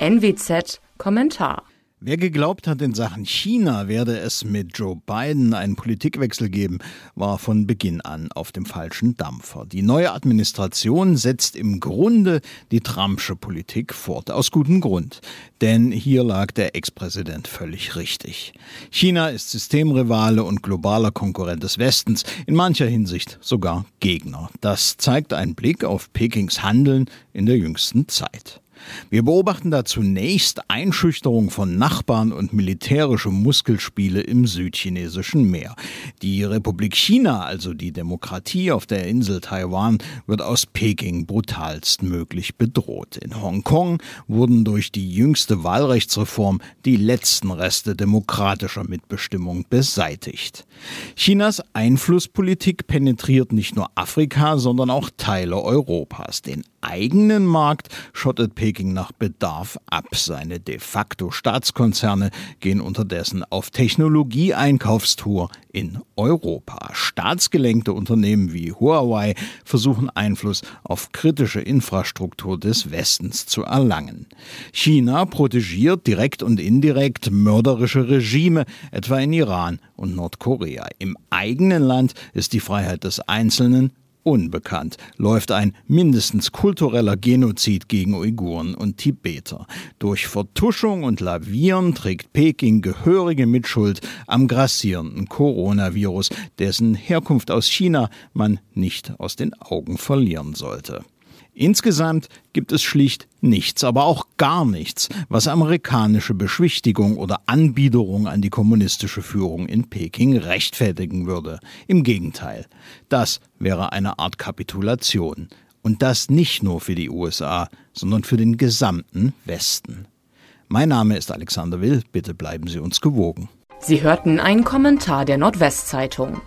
NWZ Kommentar Wer geglaubt hat, in Sachen China werde es mit Joe Biden einen Politikwechsel geben, war von Beginn an auf dem falschen Dampfer. Die neue Administration setzt im Grunde die Trumpsche Politik fort, aus gutem Grund. Denn hier lag der Ex-Präsident völlig richtig. China ist Systemrivale und globaler Konkurrent des Westens, in mancher Hinsicht sogar Gegner. Das zeigt ein Blick auf Pekings Handeln in der jüngsten Zeit. Wir beobachten da zunächst Einschüchterung von Nachbarn und militärische Muskelspiele im südchinesischen Meer. Die Republik China, also die Demokratie auf der Insel Taiwan, wird aus Peking brutalstmöglich bedroht. In Hongkong wurden durch die jüngste Wahlrechtsreform die letzten Reste demokratischer Mitbestimmung beseitigt. Chinas Einflusspolitik penetriert nicht nur Afrika, sondern auch Teile Europas. Den eigenen Markt schottet Peking nach Bedarf ab. Seine de facto Staatskonzerne gehen unterdessen auf Technologieeinkaufstour in Europa. Staatsgelenkte Unternehmen wie Huawei versuchen Einfluss auf kritische Infrastruktur des Westens zu erlangen. China protegiert direkt und indirekt mörderische Regime, etwa in Iran und Nordkorea. Im eigenen Land ist die Freiheit des Einzelnen unbekannt läuft ein mindestens kultureller Genozid gegen Uiguren und Tibeter. Durch Vertuschung und Lavieren trägt Peking gehörige Mitschuld am grassierenden Coronavirus, dessen Herkunft aus China man nicht aus den Augen verlieren sollte. Insgesamt gibt es schlicht nichts, aber auch gar nichts, was amerikanische Beschwichtigung oder Anbiederung an die kommunistische Führung in Peking rechtfertigen würde. Im Gegenteil, das wäre eine Art Kapitulation. Und das nicht nur für die USA, sondern für den gesamten Westen. Mein Name ist Alexander Will, bitte bleiben Sie uns gewogen. Sie hörten einen Kommentar der Nordwestzeitung.